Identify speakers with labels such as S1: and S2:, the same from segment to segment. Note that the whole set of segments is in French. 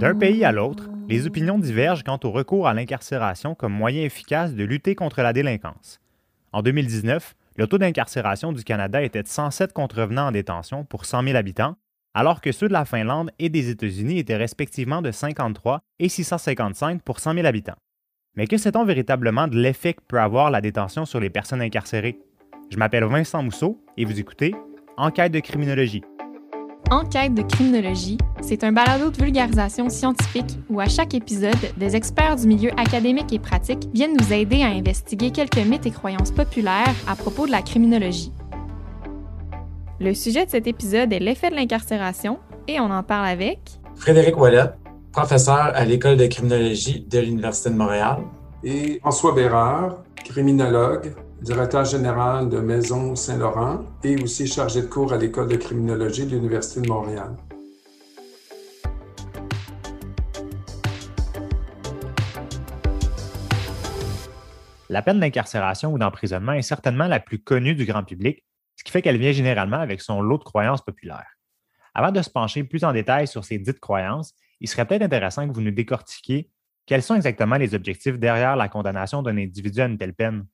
S1: D'un pays à l'autre, les opinions divergent quant au recours à l'incarcération comme moyen efficace de lutter contre la délinquance. En 2019, le taux d'incarcération du Canada était de 107 contrevenants en détention pour 100 000 habitants, alors que ceux de la Finlande et des États-Unis étaient respectivement de 53 et 655 pour 100 000 habitants. Mais que sait-on véritablement de l'effet que peut avoir la détention sur les personnes incarcérées? Je m'appelle Vincent Mousseau et vous écoutez Enquête de criminologie.
S2: Enquête de criminologie, c'est un balado de vulgarisation scientifique où à chaque épisode, des experts du milieu académique et pratique viennent nous aider à investiguer quelques mythes et croyances populaires à propos de la criminologie. Le sujet de cet épisode est l'effet de l'incarcération et on en parle avec
S3: Frédéric Wallet, professeur à l'École de criminologie de l'Université de Montréal.
S4: Et François Bérard, criminologue, directeur général de Maison Saint-Laurent et aussi chargé de cours à l'École de criminologie de l'Université de Montréal.
S1: La peine d'incarcération ou d'emprisonnement est certainement la plus connue du grand public, ce qui fait qu'elle vient généralement avec son lot de croyances populaires. Avant de se pencher plus en détail sur ces dites croyances, il serait peut-être intéressant que vous nous décortiquiez quels sont exactement les objectifs derrière la condamnation d'un individu à une telle peine.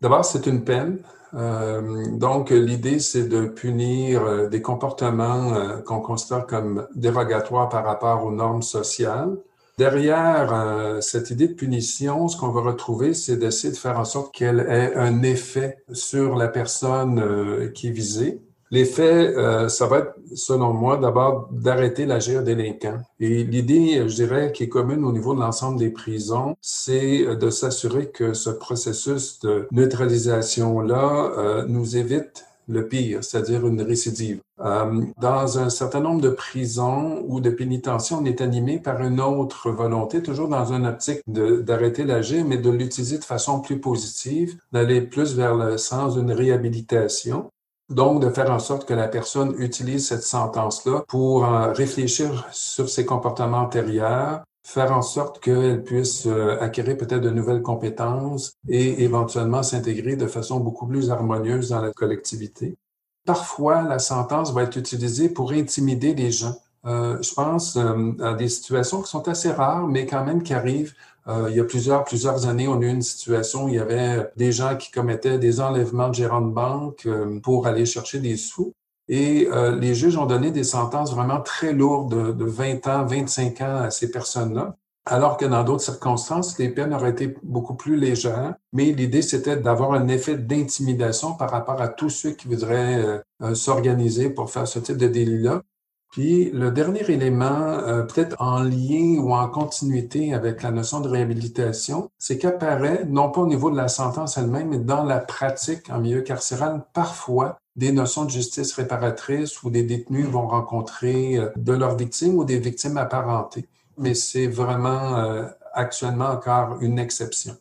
S4: D'abord, c'est une peine. Euh, donc, l'idée, c'est de punir euh, des comportements euh, qu'on considère comme dérogatoires par rapport aux normes sociales. Derrière cette idée de punition, ce qu'on va retrouver, c'est d'essayer de faire en sorte qu'elle ait un effet sur la personne qui est visée. L'effet, euh, ça va être, selon moi, d'abord d'arrêter l'agir délinquant. Et l'idée, je dirais, qui est commune au niveau de l'ensemble des prisons, c'est de s'assurer que ce processus de neutralisation-là euh, nous évite le pire, c'est-à-dire une récidive. Euh, dans un certain nombre de prisons ou de pénitenciers, on est animé par une autre volonté, toujours dans une optique d'arrêter l'agir, mais de l'utiliser de façon plus positive, d'aller plus vers le sens d'une réhabilitation. Donc, de faire en sorte que la personne utilise cette sentence-là pour euh, réfléchir sur ses comportements antérieurs, faire en sorte qu'elle puisse euh, acquérir peut-être de nouvelles compétences et éventuellement s'intégrer de façon beaucoup plus harmonieuse dans la collectivité. Parfois, la sentence va être utilisée pour intimider les gens. Euh, je pense à des situations qui sont assez rares, mais quand même qui arrivent euh, il y a plusieurs, plusieurs années, on a eu une situation où il y avait des gens qui commettaient des enlèvements de gérants de banque euh, pour aller chercher des sous. Et euh, les juges ont donné des sentences vraiment très lourdes de, 20 ans, 25 ans à ces personnes-là. Alors que dans d'autres circonstances, les peines auraient été beaucoup plus légères. Mais l'idée, c'était d'avoir un effet d'intimidation par rapport à tous ceux qui voudraient s'organiser pour faire ce type de délit-là. Puis le dernier élément, euh, peut-être en lien ou en continuité avec la notion de réhabilitation, c'est qu'apparaît, non pas au niveau de la sentence elle-même, mais dans la pratique en milieu carcéral, parfois des notions de justice réparatrice où des détenus vont rencontrer euh, de leurs victimes ou des victimes apparentées. Mais c'est vraiment euh, actuellement encore une exception.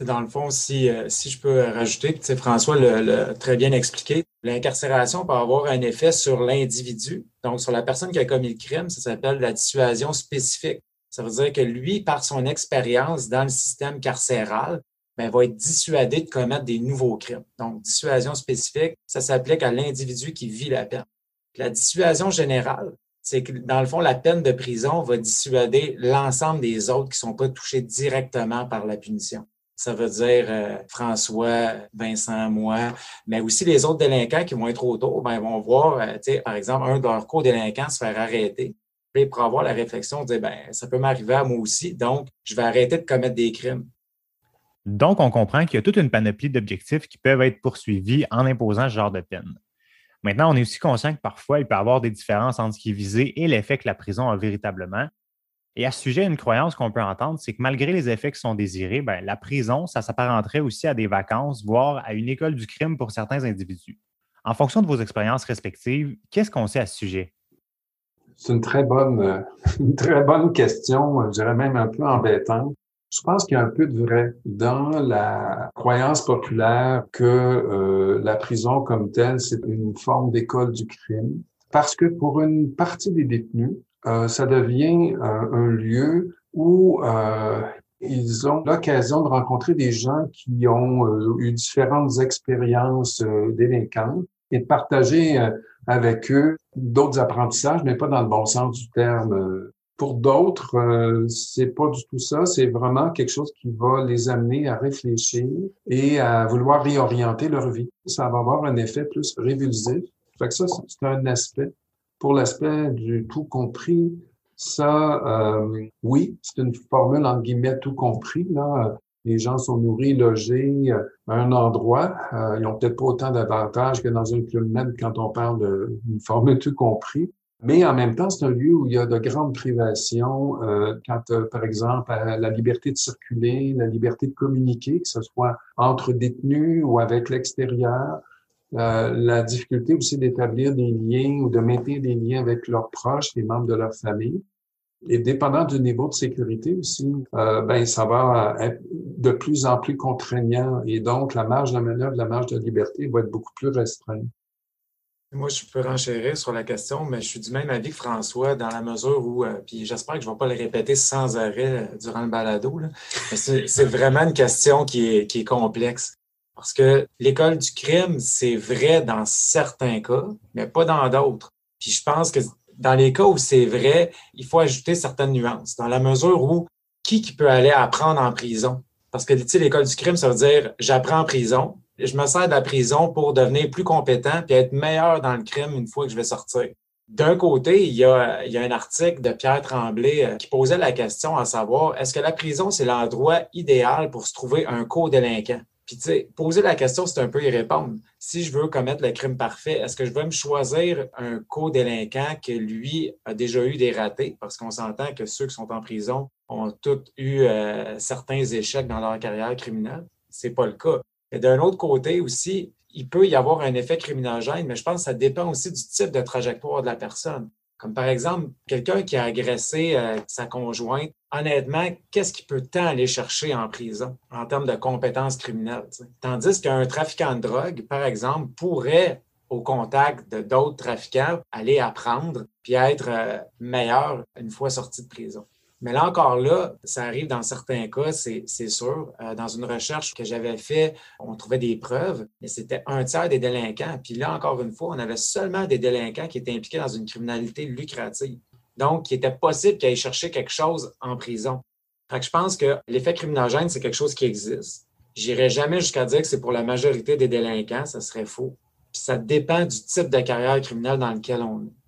S3: Dans le fond, si, si je peux rajouter, François l'a très bien expliqué, l'incarcération peut avoir un effet sur l'individu, donc sur la personne qui a commis le crime, ça s'appelle la dissuasion spécifique. Ça veut dire que lui, par son expérience dans le système carcéral, ben, va être dissuadé de commettre des nouveaux crimes. Donc, dissuasion spécifique, ça s'applique à l'individu qui vit la peine. La dissuasion générale, c'est que dans le fond, la peine de prison va dissuader l'ensemble des autres qui ne sont pas touchés directement par la punition. Ça veut dire euh, François, Vincent, moi, mais aussi les autres délinquants qui vont être autour, ben, vont voir, euh, par exemple, un de leurs co-délinquants se faire arrêter. Puis pour avoir la réflexion, dire, ben, ça peut m'arriver à moi aussi, donc je vais arrêter de commettre des crimes.
S1: Donc, on comprend qu'il y a toute une panoplie d'objectifs qui peuvent être poursuivis en imposant ce genre de peine. Maintenant, on est aussi conscient que parfois, il peut y avoir des différences entre ce qui est visé et l'effet que la prison a véritablement. Et à ce sujet, une croyance qu'on peut entendre, c'est que malgré les effets qui sont désirés, ben, la prison, ça s'apparenterait aussi à des vacances, voire à une école du crime pour certains individus. En fonction de vos expériences respectives, qu'est-ce qu'on sait à ce sujet?
S4: C'est une très bonne, euh, une très bonne question, je dirais même un peu embêtante. Je pense qu'il y a un peu de vrai dans la croyance populaire que euh, la prison comme telle, c'est une forme d'école du crime. Parce que pour une partie des détenus, euh, ça devient euh, un lieu où euh, ils ont l'occasion de rencontrer des gens qui ont eu différentes expériences délinquantes et de partager avec eux d'autres apprentissages, mais pas dans le bon sens du terme. Pour d'autres, c'est pas du tout ça. C'est vraiment quelque chose qui va les amener à réfléchir et à vouloir réorienter leur vie. Ça va avoir un effet plus révulsif. Fait que ça, c'est un aspect. Pour l'aspect du tout compris, ça, euh, oui, c'est une formule entre guillemets tout compris. Là, les gens sont nourris, logés euh, à un endroit. Euh, ils n'ont peut-être pas autant d'avantages que dans un club med quand on parle d'une formule tout compris. Mais en même temps, c'est un lieu où il y a de grandes privations, euh, quand, euh, par exemple, la liberté de circuler, la liberté de communiquer, que ce soit entre détenus ou avec l'extérieur, la difficulté aussi d'établir des liens ou de maintenir des liens avec leurs proches, les membres de leur famille. Et dépendant du niveau de sécurité aussi, euh, ben ça va être de plus en plus contraignant et donc la marge de manœuvre, la marge de liberté va être beaucoup plus restreinte.
S3: Moi, je peux renchérir sur la question, mais je suis du même avis que François dans la mesure où, euh, puis j'espère que je ne vais pas le répéter sans arrêt euh, durant le balado, c'est vraiment une question qui est, qui est complexe. Parce que l'école du crime, c'est vrai dans certains cas, mais pas dans d'autres. Puis je pense que dans les cas où c'est vrai, il faut ajouter certaines nuances, dans la mesure où qui, qui peut aller apprendre en prison? Parce que, tu sais, l'école du crime, ça veut dire j'apprends en prison, je me sers de la prison pour devenir plus compétent puis être meilleur dans le crime une fois que je vais sortir. D'un côté, il y, a, il y a un article de Pierre Tremblay euh, qui posait la question à savoir est-ce que la prison, c'est l'endroit idéal pour se trouver un co-délinquant? Puis, poser la question, c'est un peu y répondre. Si je veux commettre le crime parfait, est-ce que je vais me choisir un co-délinquant qui, lui, a déjà eu des ratés? Parce qu'on s'entend que ceux qui sont en prison ont tous eu euh, certains échecs dans leur carrière criminelle. C'est pas le cas. Et d'un autre côté aussi, il peut y avoir un effet criminogène, mais je pense que ça dépend aussi du type de trajectoire de la personne. Comme par exemple, quelqu'un qui a agressé euh, sa conjointe, honnêtement, qu'est-ce qu'il peut tant aller chercher en prison en termes de compétences criminelles? Tandis qu'un trafiquant de drogue, par exemple, pourrait, au contact d'autres trafiquants, aller apprendre puis être euh, meilleur une fois sorti de prison. Mais là encore là, ça arrive dans certains cas, c'est sûr. Euh, dans une recherche que j'avais fait, on trouvait des preuves, mais c'était un tiers des délinquants. Puis là, encore une fois, on avait seulement des délinquants qui étaient impliqués dans une criminalité lucrative. Donc, il était possible qu'ils aillent chercher quelque chose en prison. Fait que je pense que l'effet criminogène, c'est quelque chose qui existe. J'irai jamais jusqu'à dire que c'est pour la majorité des délinquants, ça serait faux. Puis ça dépend du type de carrière criminelle dans lequel on est.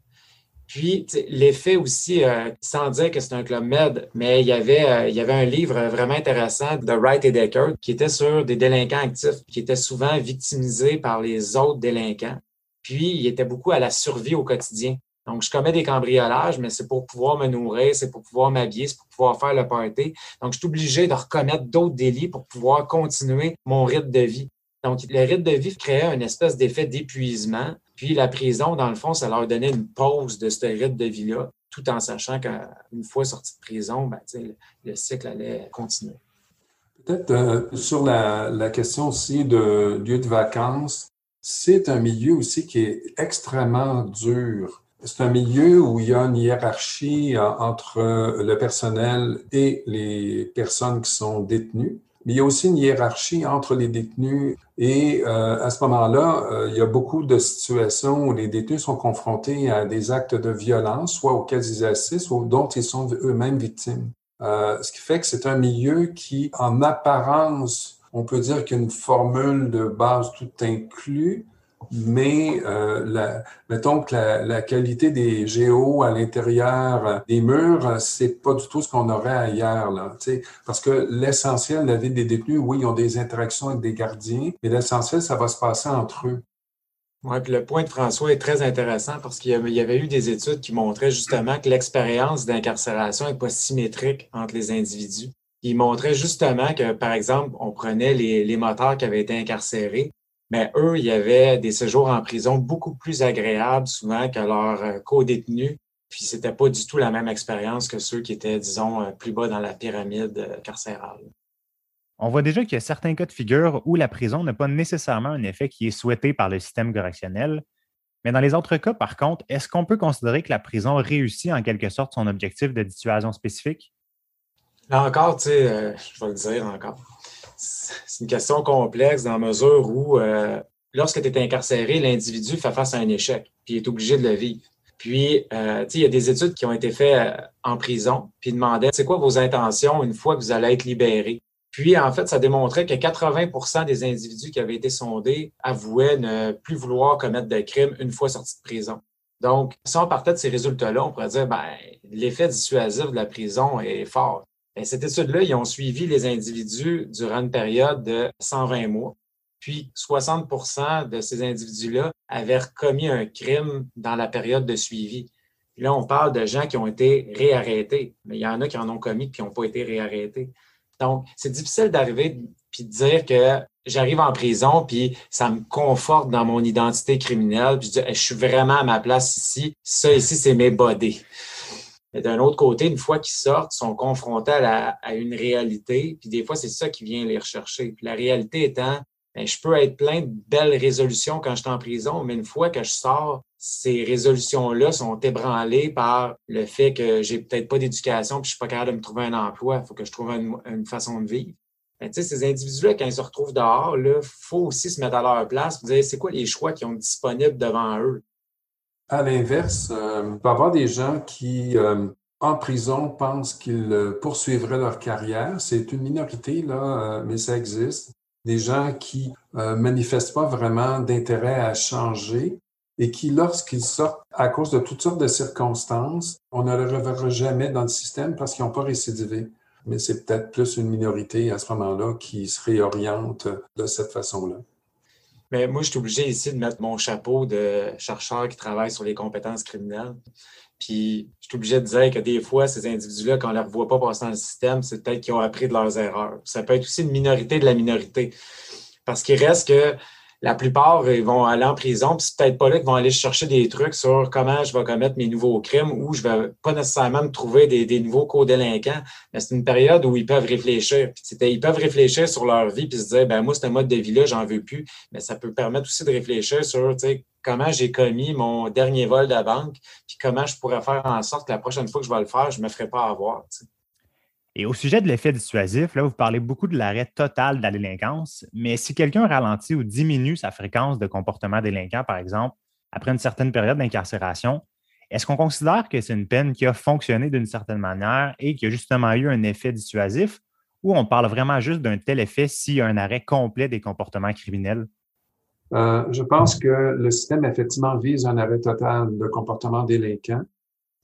S3: Puis, l'effet aussi, euh, sans dire que c'est un club med, mais il y, avait, euh, il y avait un livre vraiment intéressant de Wright et Decker qui était sur des délinquants actifs qui étaient souvent victimisés par les autres délinquants. Puis, il était beaucoup à la survie au quotidien. Donc, je commets des cambriolages, mais c'est pour pouvoir me nourrir, c'est pour pouvoir m'habiller, c'est pour pouvoir faire le party. Donc, je suis obligé de recommettre d'autres délits pour pouvoir continuer mon rythme de vie. Donc, le rythme de vie créait une espèce d'effet d'épuisement puis la prison, dans le fond, ça leur donnait une pause de ce rythme de vie-là, tout en sachant qu'une fois sorti de prison, ben, le cycle allait continuer.
S4: Peut-être euh, sur la, question aussi de lieu de vacances, c'est un milieu aussi qui est extrêmement dur. C'est un milieu où il y a une hiérarchie euh, entre le personnel et les personnes qui sont détenues mais il y a aussi une hiérarchie entre les détenus et euh, à ce moment-là, euh, il y a beaucoup de situations où les détenus sont confrontés à des actes de violence, soit auxquels ils assistent ou dont ils sont eux-mêmes victimes. Euh, ce qui fait que c'est un milieu qui, en apparence, on peut dire qu'une formule de base tout inclus, mais euh, mettons que la, qualité des géos à l'intérieur des murs, c'est pas du tout ce qu'on aurait ailleurs. Là, parce que l'essentiel la vie des détenus, oui, ils ont des interactions avec des gardiens, mais l'essentiel, ça va se passer entre eux.
S3: Oui, puis le point de François est très intéressant parce qu'il y avait eu des études qui montraient justement que l'expérience d'incarcération n'est pas symétrique entre les individus. Il montrait justement que, par exemple, on prenait les, les moteurs qui avaient été incarcérés, mais eux, il y avait des séjours en prison beaucoup plus agréables souvent que leurs euh, co-détenus. Puis c'était pas du tout la même expérience que ceux qui étaient, disons, euh, plus bas dans la pyramide euh, carcérale.
S1: On voit déjà qu'il y a certains cas de figure où la prison n'a pas nécessairement un effet qui est souhaité par le système correctionnel. Mais dans les autres cas, par contre, est-ce qu'on peut considérer que la prison réussit en quelque sorte son objectif de dissuasion spécifique?
S3: Là encore, tu sais, je vais le dire encore c'est une question complexe dans la mesure où euh, lorsque tu es incarcéré, l'individu fait face à un échec, puis il est obligé de le vivre. Puis, euh, il y a des études qui ont été faites euh, en prison, puis demandaient, c'est quoi vos intentions une fois que vous allez être libéré? Puis, en fait, ça démontrait que 80% des individus qui avaient été sondés avouaient ne plus vouloir commettre de crimes une fois sortis de prison. Donc, si on partait de ces résultats-là, on pourrait dire, ben, l'effet dissuasif de la prison est fort. Et cette étude-là, ils ont suivi les individus durant une période de 120 mois. Puis 60% de ces individus-là avaient commis un crime dans la période de suivi. Là, on parle de gens qui ont été réarrêtés, mais il y en a qui en ont commis et qui n'ont pas été réarrêtés. Donc, c'est difficile d'arriver puis de dire que j'arrive en prison puis ça me conforte dans mon identité criminelle puis je dis je suis vraiment à ma place ici. Ça ici, c'est mes body. Mais d'un autre côté, une fois qu'ils sortent, ils sont confrontés à, une réalité, puis des fois, c'est ça qui vient les rechercher. Puis la réalité étant, ben, je peux être plein de belles résolutions quand je suis en prison, mais une fois que je sors, ces résolutions-là sont ébranlées par le fait que j'ai peut-être pas d'éducation puis je suis pas capable de me trouver un emploi. Il faut que je trouve une, façon de vivre. Ben, ces individus-là, quand ils se retrouvent dehors, il faut aussi se mettre à leur place et dire c'est quoi les choix qui ont disponibles devant eux?
S4: À l'inverse, euh, il peut y avoir des gens qui, euh, en prison, pensent qu'ils euh, poursuivraient leur carrière. C'est une minorité, là, mais ça existe des gens qui euh, manifestent pas vraiment d'intérêt à changer et qui, lorsqu'ils sortent à cause de toutes sortes de circonstances, on ne les reverra jamais dans le système parce qu'ils n'ont pas récidivé. Mais c'est peut-être plus une minorité à ce moment-là qui se réoriente de cette façon-là.
S3: Mais moi, je suis obligé ici de mettre mon chapeau de chercheur qui travaille sur les compétences criminelles. Puis, je suis obligé de dire que des fois, ces individus-là, quand on ne les revoit pas passer dans le système, c'est peut-être qu'ils ont appris de leurs erreurs. Ça peut être aussi une minorité de la minorité. Parce qu'il reste que la plupart, ils vont aller en prison, puis c'est peut-être pas là qu'ils vont aller chercher des trucs sur comment je vais commettre mes nouveaux crimes ou je vais pas nécessairement me trouver des, nouveaux co-délinquants, mais c'est une période où ils peuvent réfléchir. Puis ils peuvent réfléchir sur leur vie puis se dire, ben moi, ce mode de vie-là, j'en veux plus. Mais ça peut permettre aussi de réfléchir sur, comment j'ai commis mon dernier vol de la banque, puis comment je pourrais faire en sorte que la prochaine fois que je vais le faire, je me ferai pas avoir.
S1: Et au sujet de l'effet dissuasif, là, vous parlez beaucoup de l'arrêt total de la délinquance, mais si quelqu'un ralentit ou diminue sa fréquence de comportement délinquant, par exemple, après une certaine période d'incarcération, est-ce qu'on considère que c'est une peine qui a fonctionné d'une certaine manière et qui a justement eu un effet dissuasif, ou on parle vraiment juste d'un tel effet s'il y a un arrêt complet des comportements criminels?
S4: Euh, je pense que le système, effectivement, vise un arrêt total de comportement délinquant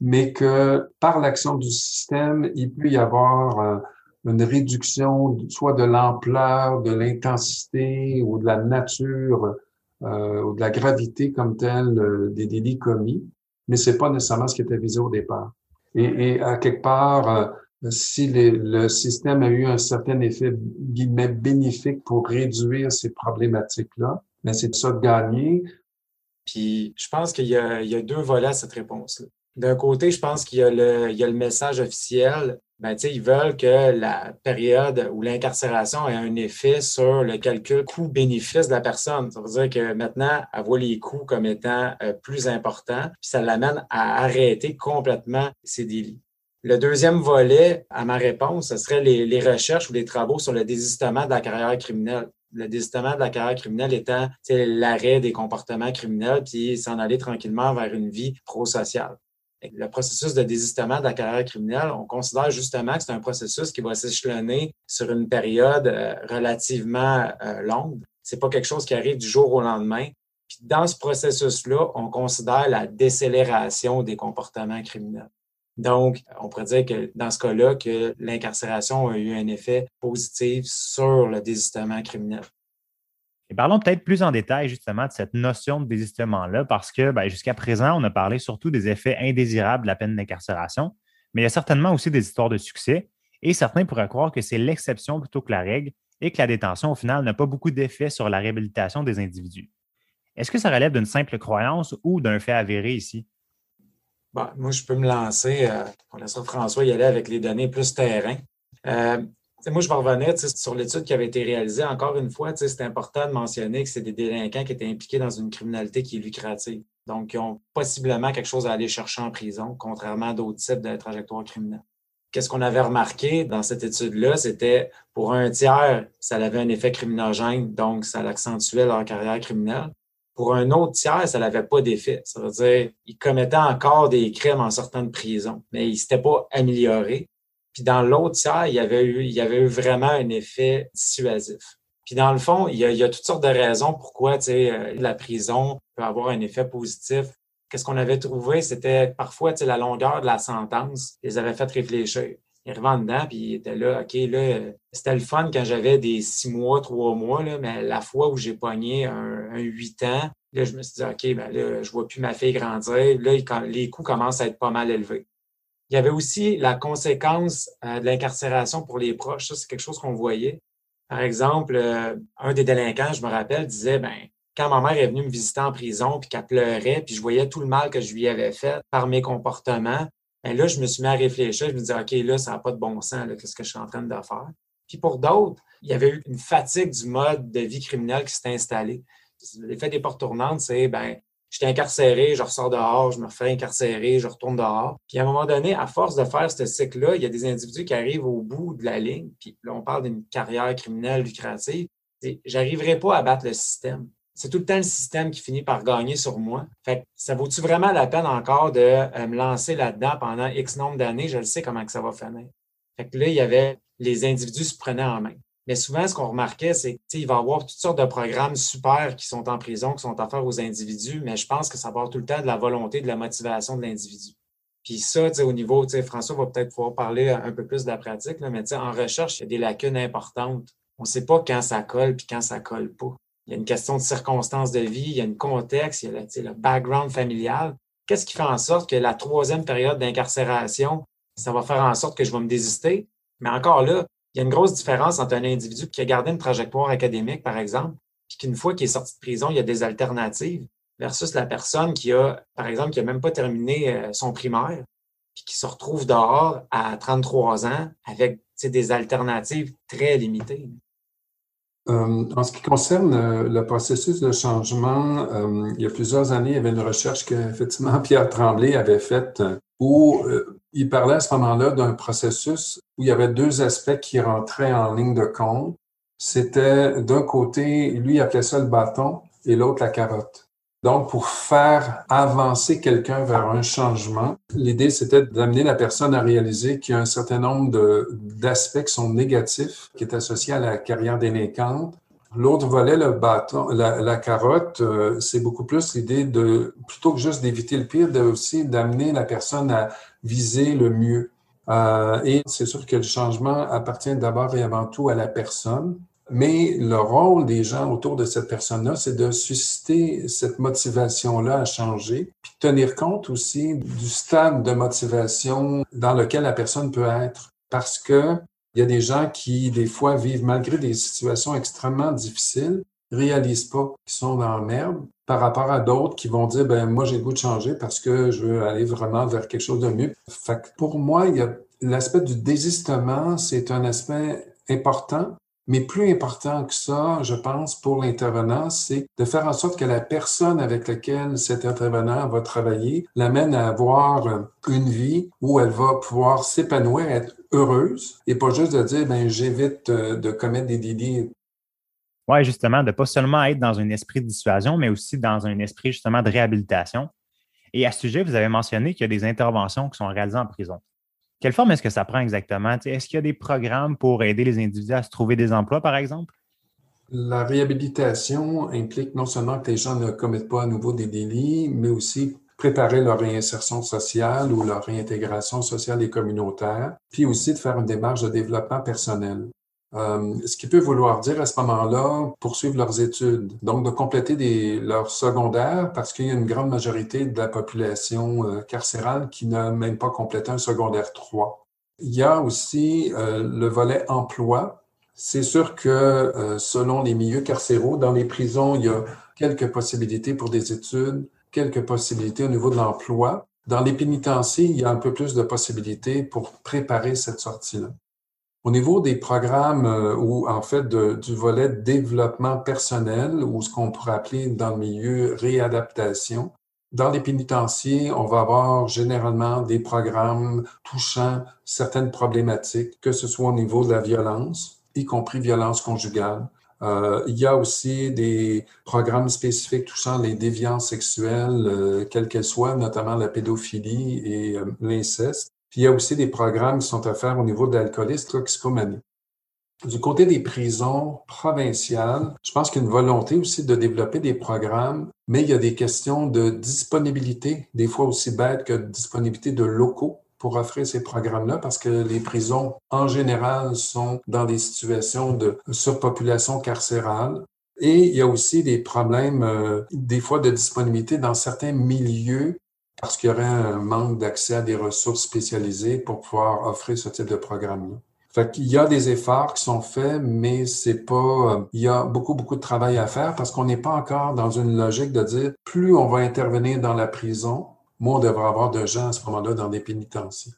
S4: mais que par l'action du système, il peut y avoir euh, une réduction soit de l'ampleur, de l'intensité ou de la nature euh, ou de la gravité comme telle euh, des délits commis, mais c'est pas nécessairement ce qui était visé au départ. Et, et à quelque part, si le système a eu un certain effet guillemets bénéfique pour réduire ces problématiques-là, mais c'est ça de gagner.
S3: Puis je pense qu'il y, y, a deux volets à cette réponse-là. D'un côté, je pense qu'il y, a le, y a le message officiel. Ben, ils veulent que la période ou l'incarcération ait un effet sur le calcul coût-bénéfice de la personne. Ça veut dire que maintenant, elle voit les coûts comme étant euh, plus importants, puis ça l'amène à arrêter complètement ses délits. Le deuxième volet à ma réponse, ce serait les, les recherches ou les travaux sur le désistement de la carrière criminelle le désistement de la carrière criminelle étant l'arrêt des comportements criminels, puis s'en aller tranquillement vers une vie pro-sociale le processus de désistement de la carrière criminelle, on considère justement que c'est un processus qui va s'échelonner sur une période euh, relativement euh, longue. C'est pas quelque chose qui arrive du jour au lendemain. Puis dans ce processus-là, on considère la décélération des comportements criminels. Donc, on pourrait dire que dans ce cas-là, que l'incarcération a eu un effet positif sur le désistement criminel.
S1: Et parlons peut-être plus en détail justement de cette notion de désistement-là, parce que ben, jusqu'à présent, on a parlé surtout des effets indésirables de la peine d'incarcération, mais il y a certainement aussi des histoires de succès, et certains pourraient croire que c'est l'exception plutôt que la règle, et que la détention, au final, n'a pas beaucoup d'effet sur la réhabilitation des individus. Est-ce que ça relève d'une simple croyance ou d'un fait avéré ici?
S3: Bon, moi, je peux me lancer. Euh, on laissera François y aller avec les données plus terrain. Euh, moi, je vais revenir sur l'étude qui avait été réalisée. Encore une fois, c'est important de mentionner que c'est des délinquants qui étaient impliqués dans une criminalité qui est lucrative. Donc, ils ont possiblement quelque chose à aller chercher en prison, contrairement à d'autres types de trajectoires criminelles. qu'est-ce qu'on avait remarqué dans cette étude-là, c'était pour un tiers, ça avait un effet criminogène, donc ça accentuait leur carrière criminelle. Pour un autre tiers, ça n'avait pas d'effet. Ça veut dire ils commettaient encore des crimes en sortant de prison, mais ils ne s'étaient pas améliorés. Puis dans l'autre tiers, il y avait eu, il y avait eu vraiment un effet dissuasif. Puis dans le fond, il y a, il y toutes sortes de raisons pourquoi euh, la prison peut avoir un effet positif. Qu'est-ce qu'on avait trouvé? C'était parfois la longueur de la sentence les avait fait réfléchir. Ils en dedans, puis ils étaient là, OK, là, c'était le fun quand j'avais des six mois, trois mois, là, mais la fois où j'ai pogné un, huit ans, là, je me suis dit, OK, ben là, je vois plus ma fille grandir. Là, les coûts commencent à être pas mal élevés. Il y avait aussi la conséquence euh, de l'incarcération pour les proches. Ça, c'est quelque chose qu'on voyait. Par exemple, euh, un des délinquants, je me rappelle, disait, ben, quand ma mère est venue me visiter en prison, puis qu'elle pleurait, puis je voyais tout le mal que je lui avais fait par mes comportements, ben là, je me suis mis à réfléchir. Je me disais, OK, là, ça n'a pas de bon sens, qu'est-ce que je suis en train de faire? Puis pour d'autres, il y avait eu une fatigue du mode de vie criminel qui s'est installé. L'effet des portes tournantes, c'est, ben, j'étais incarcéré, je ressors dehors, je me refais incarcérer, je retourne dehors. Puis à un moment donné, à force de faire ce cycle-là, il y a des individus qui arrivent au bout de la ligne. Puis là, on parle d'une carrière criminelle lucrative. J'arriverai pas à battre le système. C'est tout le temps le système qui finit par gagner sur moi. Fait ça vaut-tu vraiment la peine encore de euh, me lancer là-dedans pendant X nombre d'années? Je le sais comment que ça va finir. Fait que là, il y avait les individus se prenaient en main. Mais souvent, ce qu'on remarquait, c'est qu'il va y avoir toutes sortes de programmes super qui sont en prison, qui sont offerts aux individus, mais je pense que ça part tout le temps de la volonté, de la motivation de l'individu. Puis ça, au niveau, François va peut-être pouvoir parler un peu plus de la pratique, là, mais en recherche, il y a des lacunes importantes. On ne sait pas quand ça colle puis quand ça colle pas. Il y a une question de circonstances de vie, il y a un contexte, il y a le background familial. Qu'est-ce qui fait en sorte que la troisième période d'incarcération, ça va faire en sorte que je vais me désister? Mais encore là, il y a une grosse différence entre un individu qui a gardé une trajectoire académique, par exemple, puis qu'une fois qu'il est sorti de prison, il y a des alternatives, versus la personne qui a, par exemple, qui n'a même pas terminé euh, son primaire, puis qui se retrouve dehors à 33 ans avec des alternatives très limitées.
S4: Euh, en ce qui concerne euh, le processus de changement, il y a plusieurs années, il y avait une recherche qu'effectivement Pierre Tremblay avait faite où il parlait à ce moment-là d'un processus où il y avait deux aspects qui rentraient en ligne de compte. C'était d'un côté, lui appelait ça le bâton et l'autre la carotte. Donc, pour faire avancer quelqu'un vers un changement, l'idée, c'était d'amener la personne à réaliser qu'il y a un certain nombre d'aspects qui sont négatifs, qui est associé à la carrière délinquante, L'autre volet, le bâton, la, carotte, euh, c'est beaucoup plus l'idée de, plutôt que juste d'éviter le pire, de d'amener la personne à viser le mieux. Euh, et c'est sûr que le changement appartient d'abord et avant tout à la personne, mais le rôle des gens autour de cette personne-là, c'est de susciter cette motivation-là à changer, puis tenir compte aussi du stade de motivation dans lequel la personne peut être. Parce que il y a des gens qui, des fois, vivent malgré des situations extrêmement difficiles, réalisent pas qu'ils sont dans la merde par rapport à d'autres qui vont dire, ben, moi, j'ai le goût de changer parce que je veux aller vraiment vers quelque chose de mieux. Fait que pour moi, il y a l'aspect du désistement, c'est un aspect important, mais plus important que ça, je pense, pour l'intervenant, c'est de faire en sorte que la personne avec laquelle cet intervenant va travailler l'amène à avoir une vie où elle va pouvoir s'épanouir, être heureuse, et pas juste de dire, ben, j'évite euh, de commettre des délits.
S1: Oui, justement, de pas seulement être dans un esprit de dissuasion, mais aussi dans un esprit justement de réhabilitation. Et à ce sujet, vous avez mentionné qu'il y a des interventions qui sont réalisées en prison. Quelle forme est-ce que ça prend exactement? Est-ce qu'il y a des programmes pour aider les individus à se trouver des emplois, par exemple?
S4: La réhabilitation implique non seulement que les gens ne commettent pas à nouveau des délits, mais aussi préparer leur réinsertion sociale ou leur réintégration sociale et communautaire, puis aussi de faire une démarche de développement personnel. Euh, ce qui peut vouloir dire à ce moment-là poursuivre leurs études, donc de compléter des, leur secondaire parce qu'il y a une grande majorité de la population euh, carcérale qui n'a même pas complété un secondaire 3. Il y a aussi euh, le volet emploi. C'est sûr que selon les milieux carcéraux, dans les prisons, il y a quelques possibilités pour des études, quelques possibilités au niveau de l'emploi. Dans les pénitenciers, il y a un peu plus de possibilités pour préparer cette sortie-là. Au niveau des programmes euh, ou en fait du volet développement personnel ou ce qu'on pourrait appeler dans le milieu réadaptation, Dans les pénitenciers, on va avoir généralement des programmes touchant certaines problématiques, que ce soit au niveau de la violence, y compris violence conjugale. Euh, il y a aussi des programmes spécifiques touchant les déviances sexuelles, euh, quelles qu'elles soient, notamment la pédophilie et euh, l'inceste. Puis il y a aussi des programmes qui sont faire au niveau de l'alcoolisme, toxicomanie. Du côté des prisons provinciales, je pense qu'il y a une volonté aussi de développer des programmes, mais il y a des questions de disponibilité, des fois aussi bêtes que de disponibilité de locaux pour offrir ces programmes-là parce que les prisons, en général, sont dans des situations de surpopulation carcérale. Et il y a aussi des problèmes, euh, des fois, de disponibilité dans certains milieux parce qu'il y aurait un manque d'accès à des ressources spécialisées pour pouvoir offrir ce type de programme-là. Fait qu'il y a des efforts qui sont faits, mais c'est pas, euh, il y a beaucoup, beaucoup de travail à faire parce qu'on n'est pas encore dans une logique de dire plus on va intervenir dans la prison, moins on devrait avoir de gens à ce moment-là dans des pénitenciers.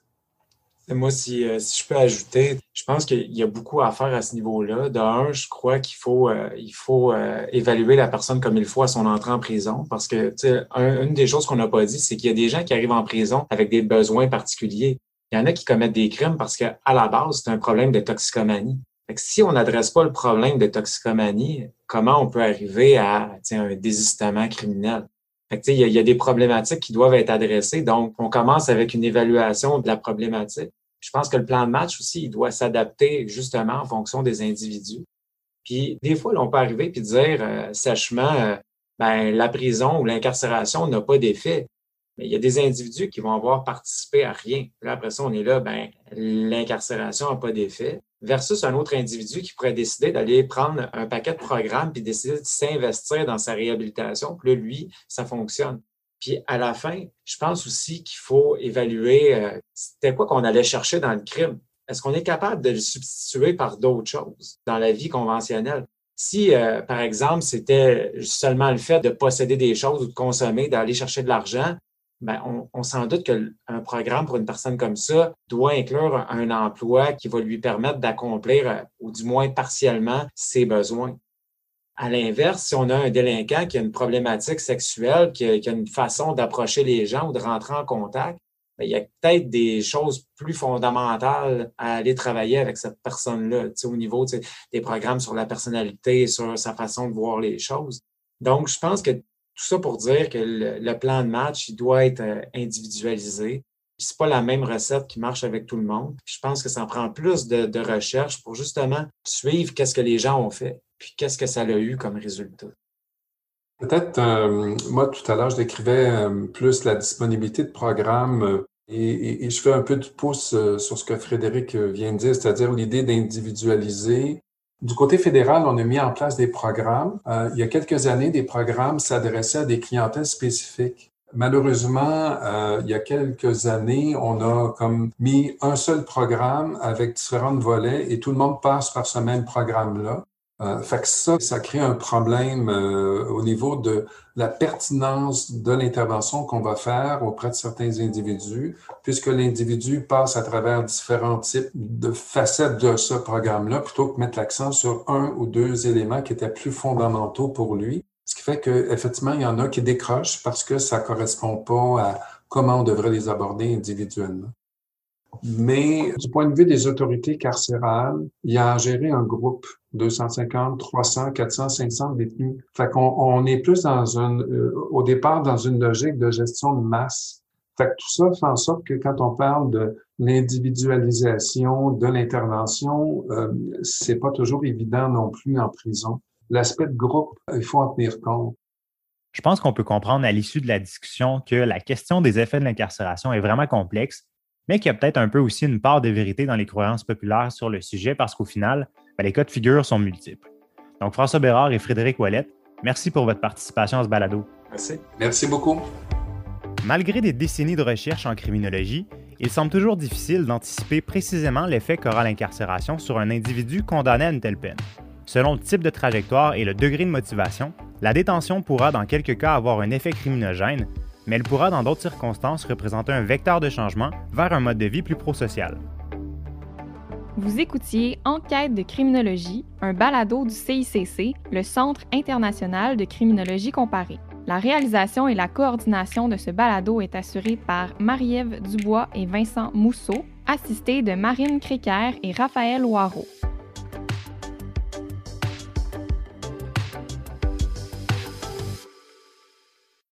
S3: Moi, si, euh, si, je peux ajouter, je pense qu'il y a beaucoup à faire à ce niveau-là. D'un, je crois qu'il faut, euh, il faut évaluer la personne comme il faut à son entrée en prison parce que une des choses qu'on n'a pas dit, c'est qu'il y a des gens qui arrivent en prison avec des besoins particuliers. Il y en a qui commettent des crimes parce qu'à la base, c'est un problème de toxicomanie. si on n'adresse pas le problème de toxicomanie, comment on peut arriver à un désistement criminel? Il, y a, des problématiques qui doivent être adressées. Donc, on commence avec une évaluation de la problématique. Je pense que le plan de match aussi, il doit s'adapter justement en fonction des individus. Puis des fois, on peut arriver puis dire euh, sèchement, euh, ben, la prison ou l'incarcération n'a pas d'effet. Il y a des individus qui vont avoir participé à rien. Là, après ça, on est là, ben, l'incarcération n'a pas d'effet. Versus un autre individu qui pourrait décider d'aller prendre un paquet de programmes puis décider de s'investir dans sa réhabilitation. Puis là, lui, ça fonctionne. Puis à la fin, je pense aussi qu'il faut évaluer euh, c'était quoi qu'on allait chercher dans le crime. Est-ce qu'on est capable de le substituer par d'autres choses dans la vie conventionnelle? Si, euh, par exemple, c'était seulement le fait de posséder des choses ou de consommer, d'aller chercher de l'argent, ben, on, on s'en doute qu'un programme pour une personne comme ça doit inclure un emploi qui va lui permettre d'accomplir, euh, ou du moins partiellement, ses besoins. À l'inverse, si on a un délinquant qui a une problématique sexuelle, qui a, une façon d'approcher les gens ou de rentrer en contact, ben, il y a peut-être des choses plus fondamentales à aller travailler avec cette personne-là, au niveau des programmes sur la personnalité, sur sa façon de voir les choses. Donc, je pense que tout ça pour dire que le, plan de match, il doit être euh, individualisé. Ce n'est pas la même recette qui marche avec tout le monde. je pense que ça en prend plus de, recherche pour justement suivre qu'est-ce que les gens ont fait, puis qu'est-ce que ça a eu comme résultat.
S4: Peut-être, euh, moi, tout à l'heure, je décrivais euh, plus la disponibilité de programmes et, je fais un peu de pouce sur ce que Frédéric vient de dire, c'est-à-dire l'idée d'individualiser du côté fédéral, on a mis en place des programmes. Euh, il y a quelques années, des programmes s'adressaient à des clientèles spécifiques. Malheureusement, euh, il y a quelques années, on a comme mis un seul programme avec différents volets et tout le monde passe par ce même programme-là. Euh, fait que ça, ça crée un problème euh, au niveau de la pertinence de l'intervention qu'on va faire auprès de certains individus, puisque l'individu passe à travers différents types de facettes de ce programme-là, plutôt que mettre l'accent sur un ou deux éléments qui étaient plus fondamentaux pour lui. Ce qui fait qu'effectivement, il y en a qui décrochent parce que ça correspond pas à comment on devrait les aborder individuellement. Mais du point de vue des autorités carcérales, il y a à gérer un groupe 250, 300, 400, 500 détenus. Fait qu'on on est plus dans un, euh, au départ dans une logique de gestion de masse. Fait que tout ça fait en sorte que quand on parle de l'individualisation de l'intervention, euh, c'est pas toujours évident non plus en prison. L'aspect de groupe, il faut en tenir compte.
S1: Je pense qu'on peut comprendre à l'issue de la discussion que la question des effets de l'incarcération est vraiment complexe mais qu'il y a peut-être un peu aussi une part de vérité dans les croyances populaires sur le sujet parce qu'au final, ben, les cas de figure sont multiples. Donc, François Bérard et Frédéric Ouellette, merci pour votre participation à ce balado.
S4: Merci. Merci beaucoup.
S1: Malgré des décennies de recherche en criminologie, il semble toujours difficile d'anticiper précisément l'effet qu'aura l'incarcération sur un individu condamné à une telle peine. Selon le type de trajectoire et le degré de motivation, la détention pourra dans quelques cas avoir un effet criminogène, mais elle pourra dans d'autres circonstances représenter un vecteur de changement vers un mode de vie plus prosocial.
S2: Vous écoutiez Enquête de criminologie, un balado du CICC, le Centre international de criminologie comparée. La réalisation et la coordination de ce balado est assurée par Marie-Ève Dubois et Vincent Mousseau, assistés de Marine Créquer et Raphaël Loireau.